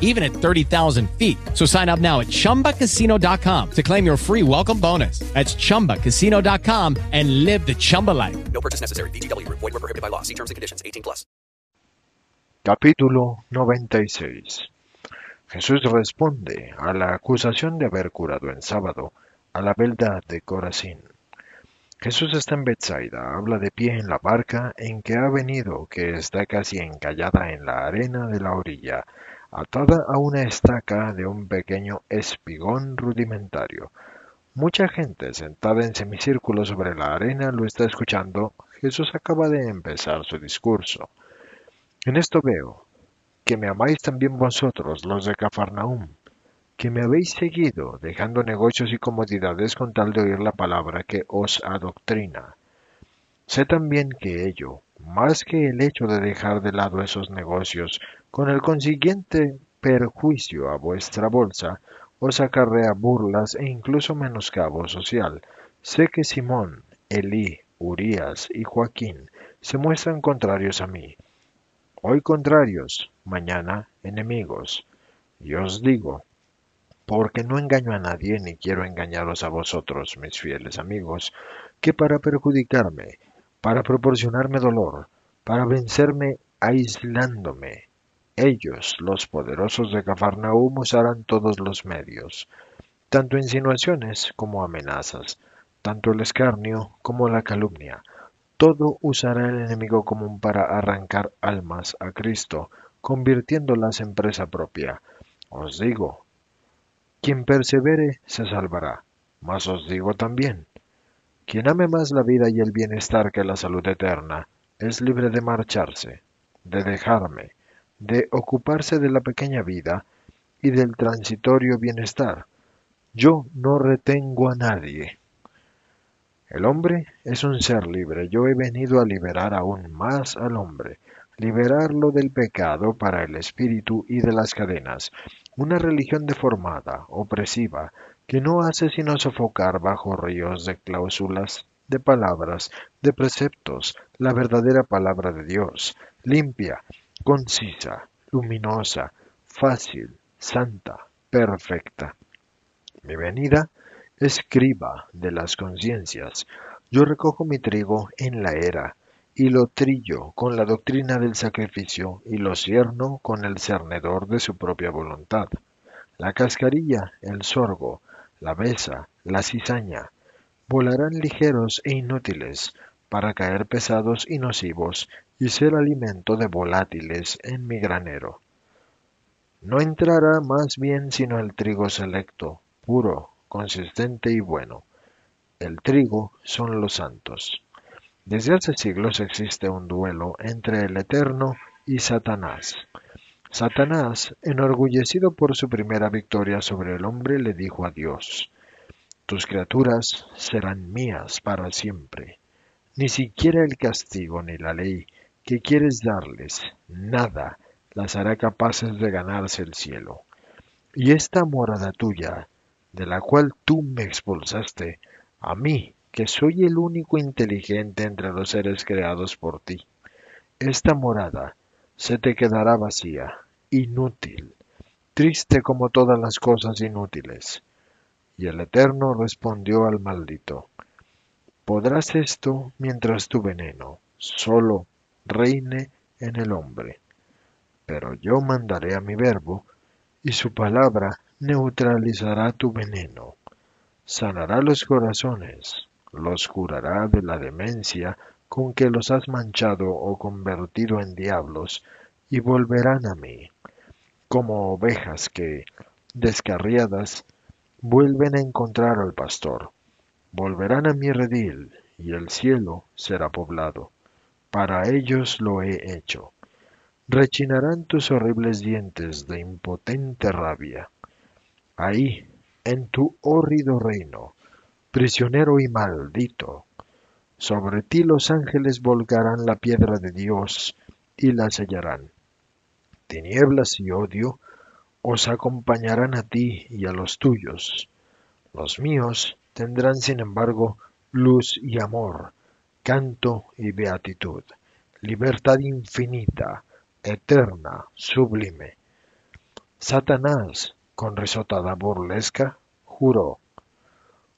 even at 30,000 feet. So sign up now at chumbacasino.com to claim your free welcome bonus. That's chumbacasino.com and live the Chumba life. No purchase necessary. VGW Group. Void were prohibited by law. See terms and conditions. 18 plus. Capítulo 96 Jesús responde a la acusación de haber curado en sábado a la beldad de Corazín. Jesús está en Bethsaida, habla de pie en la barca en que ha venido, que está casi encallada en la arena de la orilla, atada a una estaca de un pequeño espigón rudimentario. Mucha gente sentada en semicírculo sobre la arena lo está escuchando. Jesús acaba de empezar su discurso. En esto veo que me amáis también vosotros, los de Cafarnaúm, que me habéis seguido, dejando negocios y comodidades con tal de oír la palabra que os adoctrina. Sé también que ello, más que el hecho de dejar de lado esos negocios, con el consiguiente perjuicio a vuestra bolsa, os acarrea burlas e incluso menoscabo social. Sé que Simón, Elí, Urías y Joaquín se muestran contrarios a mí. Hoy contrarios, mañana enemigos. Y os digo, porque no engaño a nadie ni quiero engañaros a vosotros, mis fieles amigos, que para perjudicarme, para proporcionarme dolor, para vencerme aislándome, ellos, los poderosos de Cafarnaúm, usarán todos los medios, tanto insinuaciones como amenazas, tanto el escarnio como la calumnia. Todo usará el enemigo común para arrancar almas a Cristo, convirtiéndolas en presa propia. Os digo, quien persevere se salvará. Mas os digo también, quien ame más la vida y el bienestar que la salud eterna, es libre de marcharse, de dejarme, de ocuparse de la pequeña vida y del transitorio bienestar. Yo no retengo a nadie. El hombre es un ser libre. Yo he venido a liberar aún más al hombre, liberarlo del pecado para el espíritu y de las cadenas, una religión deformada, opresiva, que no hace sino sofocar bajo ríos de cláusulas, de palabras, de preceptos, la verdadera palabra de Dios, limpia, concisa, luminosa, fácil, santa, perfecta. Mi venida escriba de las conciencias. Yo recojo mi trigo en la era, y lo trillo con la doctrina del sacrificio, y lo cierno con el cernedor de su propia voluntad. La cascarilla, el sorgo, la besa, la cizaña, volarán ligeros e inútiles, para caer pesados y nocivos, y ser alimento de volátiles en mi granero. No entrará más bien sino el trigo selecto, puro, consistente y bueno. El trigo son los santos. Desde hace siglos existe un duelo entre el Eterno y Satanás. Satanás, enorgullecido por su primera victoria sobre el hombre, le dijo a Dios, Tus criaturas serán mías para siempre. Ni siquiera el castigo ni la ley que quieres darles, nada las hará capaces de ganarse el cielo. Y esta morada tuya, de la cual tú me expulsaste, a mí, que soy el único inteligente entre los seres creados por ti, esta morada se te quedará vacía, inútil, triste como todas las cosas inútiles. Y el Eterno respondió al maldito, Podrás esto mientras tu veneno solo reine en el hombre. Pero yo mandaré a mi verbo, y su palabra neutralizará tu veneno, sanará los corazones, los curará de la demencia con que los has manchado o convertido en diablos, y volverán a mí, como ovejas que, descarriadas, vuelven a encontrar al pastor. Volverán a mi redil, y el cielo será poblado. Para ellos lo he hecho. Rechinarán tus horribles dientes de impotente rabia. Ahí, en tu hórrido reino, prisionero y maldito, sobre ti los ángeles volcarán la piedra de Dios y la sellarán. Tinieblas y odio os acompañarán a ti y a los tuyos. Los míos tendrán, sin embargo, luz y amor, canto y beatitud, libertad infinita, eterna, sublime. Satanás, con risotada burlesca, juró,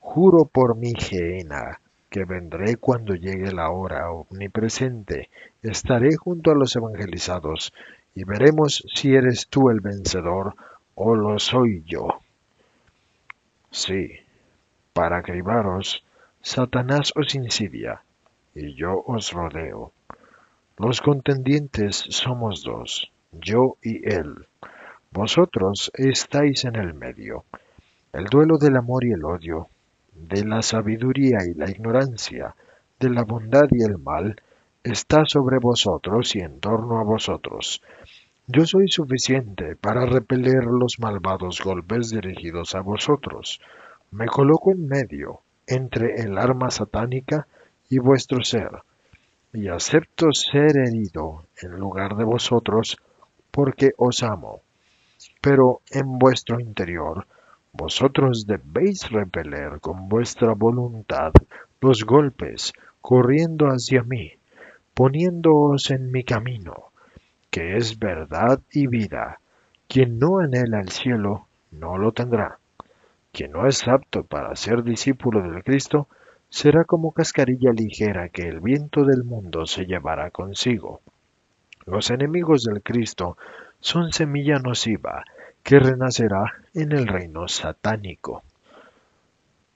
juro por mi gehenna, que vendré cuando llegue la hora omnipresente, estaré junto a los evangelizados, y veremos si eres tú el vencedor o lo soy yo. Sí, para cribaros, Satanás os insidia, y yo os rodeo. Los contendientes somos dos, yo y él. Vosotros estáis en el medio. El duelo del amor y el odio, de la sabiduría y la ignorancia, de la bondad y el mal, está sobre vosotros y en torno a vosotros. Yo soy suficiente para repeler los malvados golpes dirigidos a vosotros. Me coloco en medio, entre el arma satánica y vuestro ser, y acepto ser herido en lugar de vosotros, porque os amo. Pero en vuestro interior, vosotros debéis repeler con vuestra voluntad los golpes, corriendo hacia mí, poniéndoos en mi camino, que es verdad y vida. Quien no anhela el cielo, no lo tendrá. Quien no es apto para ser discípulo del Cristo, será como cascarilla ligera que el viento del mundo se llevará consigo. Los enemigos del Cristo son semilla nociva que renacerá en el reino satánico.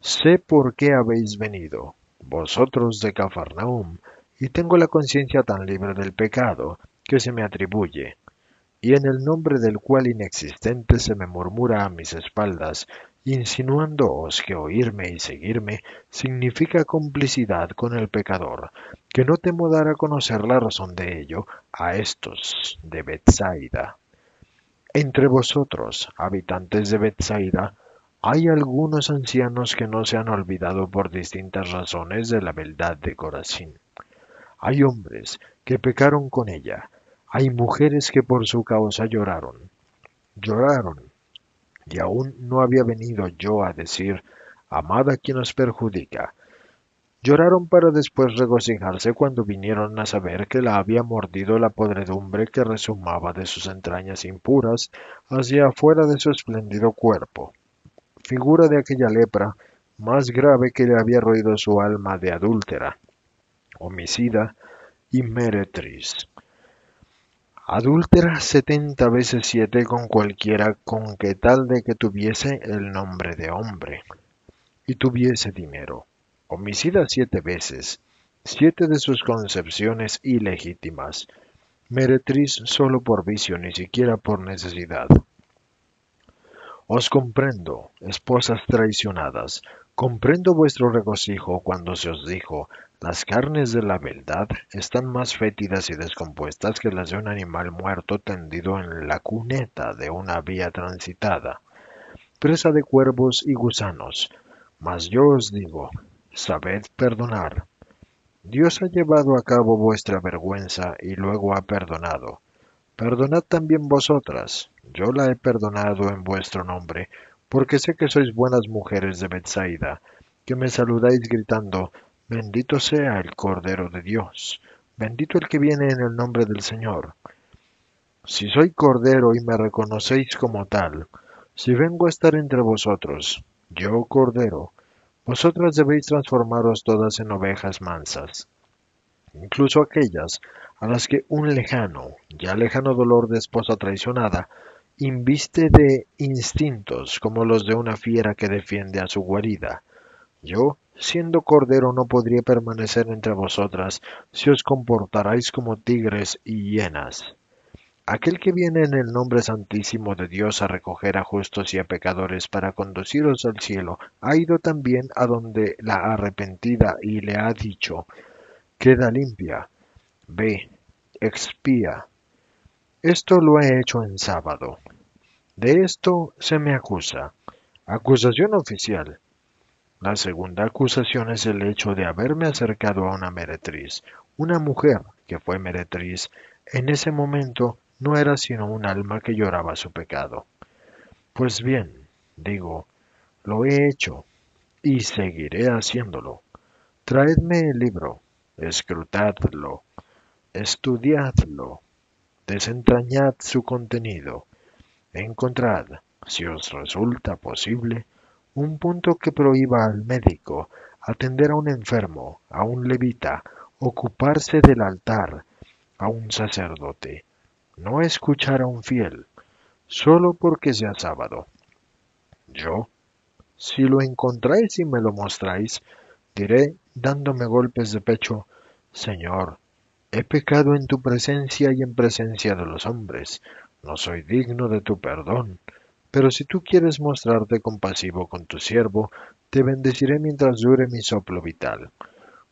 Sé por qué habéis venido, vosotros de Cafarnaum, y tengo la conciencia tan libre del pecado que se me atribuye, y en el nombre del cual inexistente se me murmura a mis espaldas, insinuándoos que oírme y seguirme significa complicidad con el pecador, que no temo dar a conocer la razón de ello a estos de Bethsaida. Entre vosotros, habitantes de Bethsaida, hay algunos ancianos que no se han olvidado por distintas razones de la beldad de Corazín. Hay hombres que pecaron con ella, hay mujeres que por su causa lloraron. Lloraron y aún no había venido yo a decir, amada quien os perjudica. Lloraron para después regocijarse cuando vinieron a saber que la había mordido la podredumbre que resumaba de sus entrañas impuras hacia afuera de su espléndido cuerpo, figura de aquella lepra más grave que le había roído su alma de adúltera, homicida y meretriz adúltera setenta veces siete con cualquiera con que tal de que tuviese el nombre de hombre y tuviese dinero, homicida siete veces, siete de sus concepciones ilegítimas, meretriz solo por vicio, ni siquiera por necesidad. Os comprendo, esposas traicionadas, comprendo vuestro regocijo cuando se os dijo, las carnes de la beldad están más fétidas y descompuestas que las de un animal muerto tendido en la cuneta de una vía transitada, presa de cuervos y gusanos. Mas yo os digo, sabed perdonar. Dios ha llevado a cabo vuestra vergüenza y luego ha perdonado. Perdonad también vosotras. Yo la he perdonado en vuestro nombre, porque sé que sois buenas mujeres de Bethsaida, que me saludáis gritando, Bendito sea el Cordero de Dios, bendito el que viene en el nombre del Señor. Si soy Cordero y me reconocéis como tal, si vengo a estar entre vosotros, yo Cordero, vosotras debéis transformaros todas en ovejas mansas, incluso aquellas a las que un lejano, ya lejano dolor de esposa traicionada, inviste de instintos como los de una fiera que defiende a su guarida. Yo siendo cordero no podría permanecer entre vosotras si os comportarais como tigres y hienas. Aquel que viene en el nombre santísimo de Dios a recoger a justos y a pecadores para conduciros al cielo, ha ido también a donde la arrepentida y le ha dicho, queda limpia, ve, expía. Esto lo he hecho en sábado. De esto se me acusa. Acusación oficial. La segunda acusación es el hecho de haberme acercado a una meretriz, una mujer que fue meretriz. En ese momento no era sino un alma que lloraba su pecado. Pues bien, digo, lo he hecho y seguiré haciéndolo. Traedme el libro, escrutadlo, estudiadlo, desentrañad su contenido, encontrad, si os resulta posible, un punto que prohíba al médico atender a un enfermo, a un levita, ocuparse del altar, a un sacerdote, no escuchar a un fiel, solo porque sea sábado. Yo, si lo encontráis y me lo mostráis, diré, dándome golpes de pecho, Señor, he pecado en tu presencia y en presencia de los hombres, no soy digno de tu perdón, pero si tú quieres mostrarte compasivo con tu siervo, te bendeciré mientras dure mi soplo vital,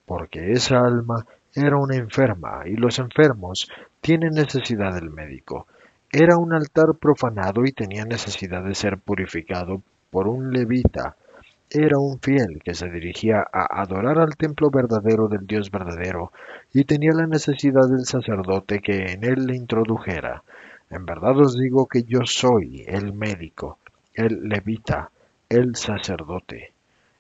porque esa alma era una enferma y los enfermos tienen necesidad del médico. Era un altar profanado y tenía necesidad de ser purificado por un levita. Era un fiel que se dirigía a adorar al templo verdadero del Dios verdadero y tenía la necesidad del sacerdote que en él le introdujera. En verdad os digo que yo soy el médico, el levita, el sacerdote.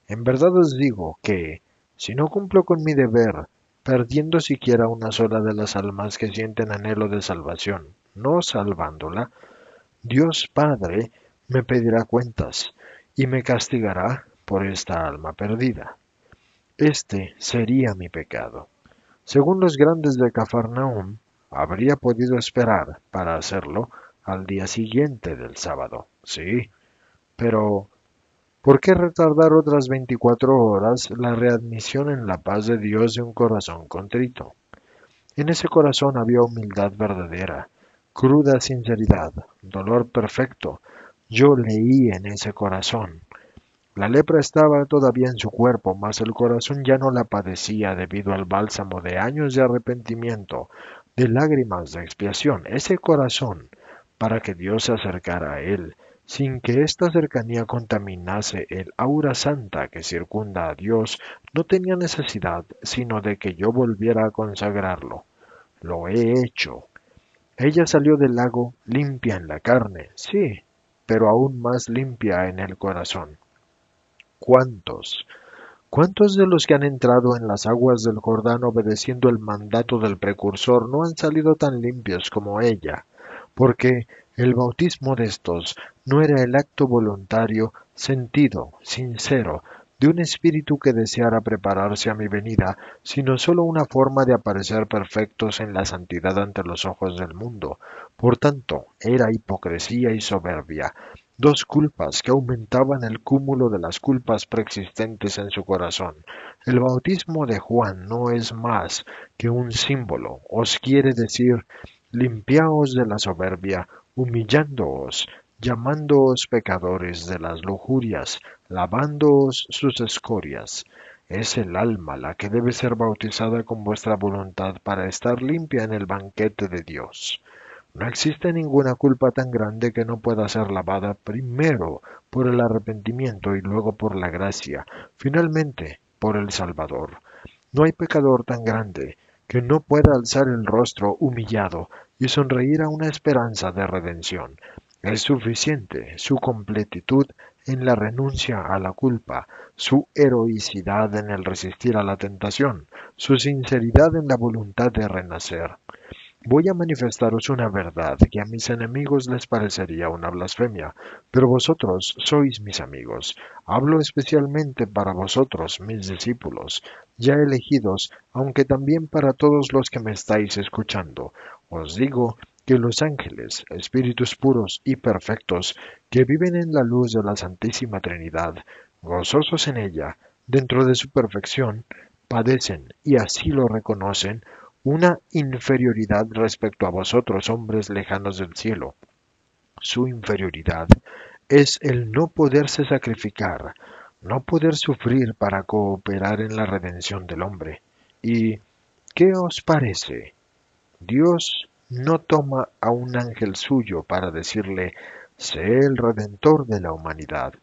En verdad os digo que, si no cumplo con mi deber, perdiendo siquiera una sola de las almas que sienten anhelo de salvación, no salvándola, Dios Padre me pedirá cuentas y me castigará por esta alma perdida. Este sería mi pecado. Según los grandes de Cafarnaum, habría podido esperar para hacerlo al día siguiente del sábado, sí, pero ¿por qué retardar otras veinticuatro horas la readmisión en la paz de Dios de un corazón contrito? En ese corazón había humildad verdadera, cruda sinceridad, dolor perfecto. Yo leí en ese corazón. La lepra estaba todavía en su cuerpo, mas el corazón ya no la padecía debido al bálsamo de años de arrepentimiento, de lágrimas de expiación, ese corazón, para que Dios se acercara a él, sin que esta cercanía contaminase el aura santa que circunda a Dios, no tenía necesidad sino de que yo volviera a consagrarlo. Lo he hecho. Ella salió del lago limpia en la carne, sí, pero aún más limpia en el corazón. ¿Cuántos? ¿Cuántos de los que han entrado en las aguas del Jordán obedeciendo el mandato del precursor no han salido tan limpios como ella? Porque el bautismo de estos no era el acto voluntario, sentido, sincero, de un espíritu que deseara prepararse a mi venida, sino sólo una forma de aparecer perfectos en la santidad ante los ojos del mundo. Por tanto, era hipocresía y soberbia, dos culpas que aumentaban el cúmulo de las culpas preexistentes en su corazón. El bautismo de Juan no es más que un símbolo, os quiere decir, limpiaos de la soberbia, humillándoos, llamándoos pecadores de las lujurias, lavándoos sus escorias. Es el alma la que debe ser bautizada con vuestra voluntad para estar limpia en el banquete de Dios. No existe ninguna culpa tan grande que no pueda ser lavada primero por el arrepentimiento y luego por la gracia, finalmente por el Salvador. No hay pecador tan grande que no pueda alzar el rostro humillado y sonreír a una esperanza de redención. Es suficiente su completitud en la renuncia a la culpa, su heroicidad en el resistir a la tentación, su sinceridad en la voluntad de renacer. Voy a manifestaros una verdad que a mis enemigos les parecería una blasfemia, pero vosotros sois mis amigos. Hablo especialmente para vosotros, mis discípulos, ya elegidos, aunque también para todos los que me estáis escuchando. Os digo que los ángeles, espíritus puros y perfectos, que viven en la luz de la Santísima Trinidad, gozosos en ella, dentro de su perfección, padecen, y así lo reconocen, una inferioridad respecto a vosotros, hombres lejanos del cielo. Su inferioridad es el no poderse sacrificar, no poder sufrir para cooperar en la redención del hombre. ¿Y qué os parece? Dios no toma a un ángel suyo para decirle, sé el redentor de la humanidad,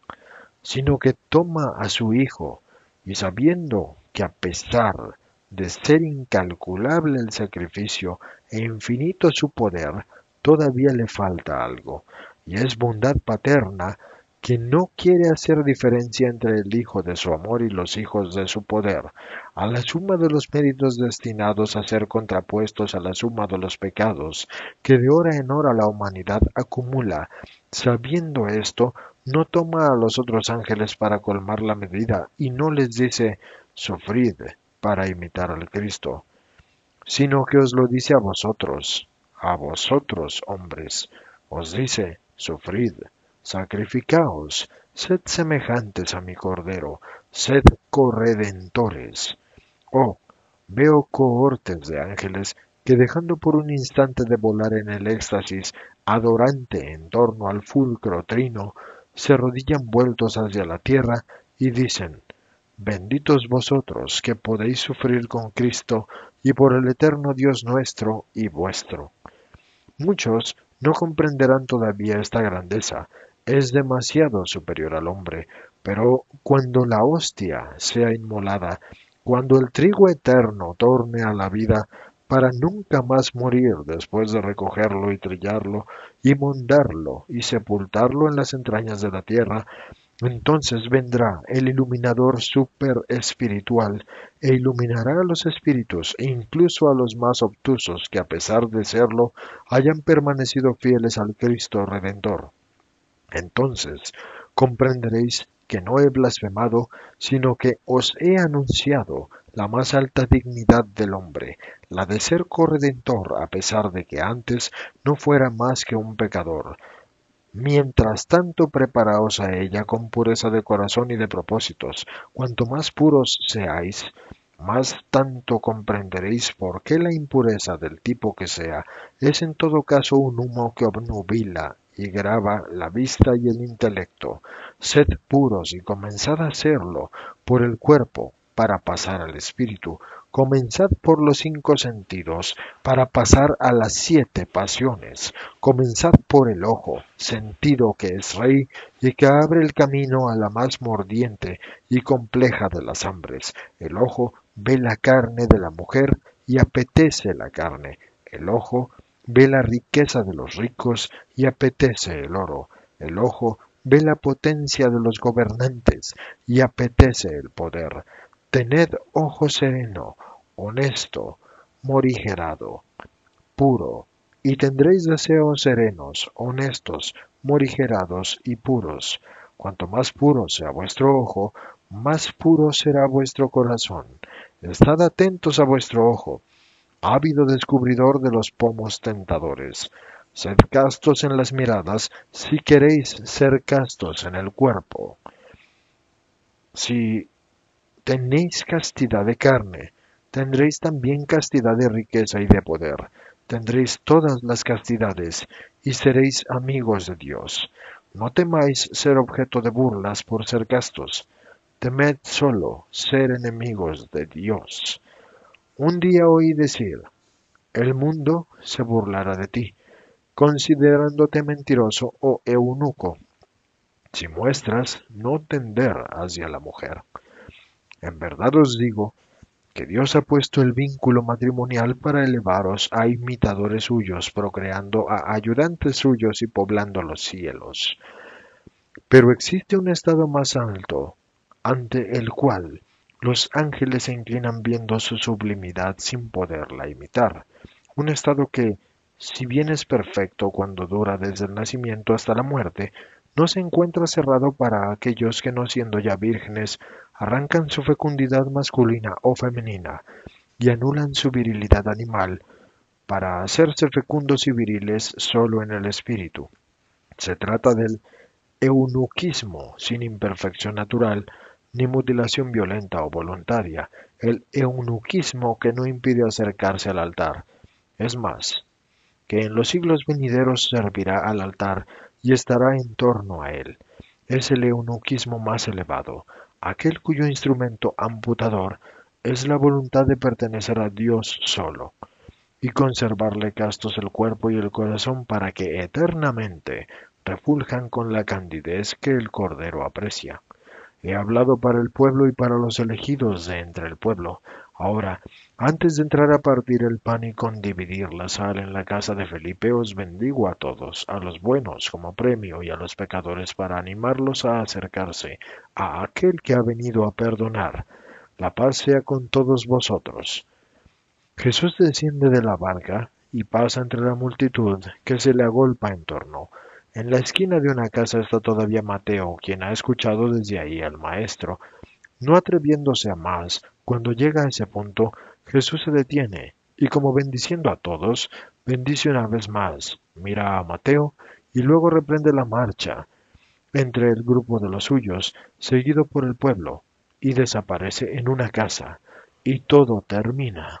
sino que toma a su Hijo, y sabiendo que a pesar de ser incalculable el sacrificio e infinito su poder, todavía le falta algo, y es bondad paterna que no quiere hacer diferencia entre el hijo de su amor y los hijos de su poder, a la suma de los méritos destinados a ser contrapuestos a la suma de los pecados, que de hora en hora la humanidad acumula. Sabiendo esto, no toma a los otros ángeles para colmar la medida y no les dice, sufrid para imitar al Cristo, sino que os lo dice a vosotros, a vosotros hombres, os dice, sufrid sacrificaos, sed semejantes a mi Cordero, sed corredentores. Oh, veo cohortes de ángeles que dejando por un instante de volar en el éxtasis adorante en torno al fulcro trino, se rodillan vueltos hacia la tierra y dicen, Benditos vosotros que podéis sufrir con Cristo y por el eterno Dios nuestro y vuestro. Muchos no comprenderán todavía esta grandeza, es demasiado superior al hombre, pero cuando la hostia sea inmolada, cuando el trigo eterno torne a la vida, para nunca más morir después de recogerlo y trillarlo, y mondarlo y sepultarlo en las entrañas de la tierra, entonces vendrá el iluminador super espiritual e iluminará a los espíritus e incluso a los más obtusos que a pesar de serlo hayan permanecido fieles al Cristo Redentor. Entonces comprenderéis que no he blasfemado, sino que os he anunciado la más alta dignidad del hombre, la de ser corredentor a pesar de que antes no fuera más que un pecador. Mientras tanto preparaos a ella con pureza de corazón y de propósitos. Cuanto más puros seáis, más tanto comprenderéis por qué la impureza del tipo que sea es en todo caso un humo que obnubila y graba la vista y el intelecto. Sed puros y comenzad a hacerlo por el cuerpo para pasar al espíritu. Comenzad por los cinco sentidos para pasar a las siete pasiones. Comenzad por el ojo, sentido que es rey y que abre el camino a la más mordiente y compleja de las hambres. El ojo ve la carne de la mujer y apetece la carne. El ojo ve la riqueza de los ricos y apetece el oro. El ojo ve la potencia de los gobernantes y apetece el poder. Tened ojo sereno, honesto, morigerado, puro, y tendréis deseos serenos, honestos, morigerados y puros. Cuanto más puro sea vuestro ojo, más puro será vuestro corazón. Estad atentos a vuestro ojo, ávido descubridor de los pomos tentadores. Sed castos en las miradas si queréis ser castos en el cuerpo. Si tenéis castidad de carne, tendréis también castidad de riqueza y de poder. Tendréis todas las castidades y seréis amigos de Dios. No temáis ser objeto de burlas por ser castos. Temed solo ser enemigos de Dios. Un día oí decir, el mundo se burlará de ti, considerándote mentiroso o eunuco, si muestras no tender hacia la mujer. En verdad os digo que Dios ha puesto el vínculo matrimonial para elevaros a imitadores suyos, procreando a ayudantes suyos y poblando los cielos. Pero existe un estado más alto, ante el cual los ángeles se inclinan viendo su sublimidad sin poderla imitar. Un estado que, si bien es perfecto cuando dura desde el nacimiento hasta la muerte, no se encuentra cerrado para aquellos que no siendo ya vírgenes arrancan su fecundidad masculina o femenina y anulan su virilidad animal para hacerse fecundos y viriles solo en el espíritu. Se trata del eunuquismo sin imperfección natural ni mutilación violenta o voluntaria, el eunuquismo que no impide acercarse al altar. Es más, que en los siglos venideros servirá al altar y estará en torno a él. Es el eunuquismo más elevado, aquel cuyo instrumento amputador es la voluntad de pertenecer a Dios solo y conservarle castos el cuerpo y el corazón para que eternamente refuljan con la candidez que el Cordero aprecia. He hablado para el pueblo y para los elegidos de entre el pueblo. Ahora, antes de entrar a partir el pan y con dividir la sal en la casa de Felipe, os bendigo a todos, a los buenos como premio y a los pecadores para animarlos a acercarse a aquel que ha venido a perdonar. La paz sea con todos vosotros. Jesús desciende de la barca y pasa entre la multitud que se le agolpa en torno. En la esquina de una casa está todavía Mateo, quien ha escuchado desde ahí al Maestro. No atreviéndose a más, cuando llega a ese punto, Jesús se detiene y como bendiciendo a todos, bendice una vez más, mira a Mateo y luego reprende la marcha entre el grupo de los suyos, seguido por el pueblo, y desaparece en una casa, y todo termina.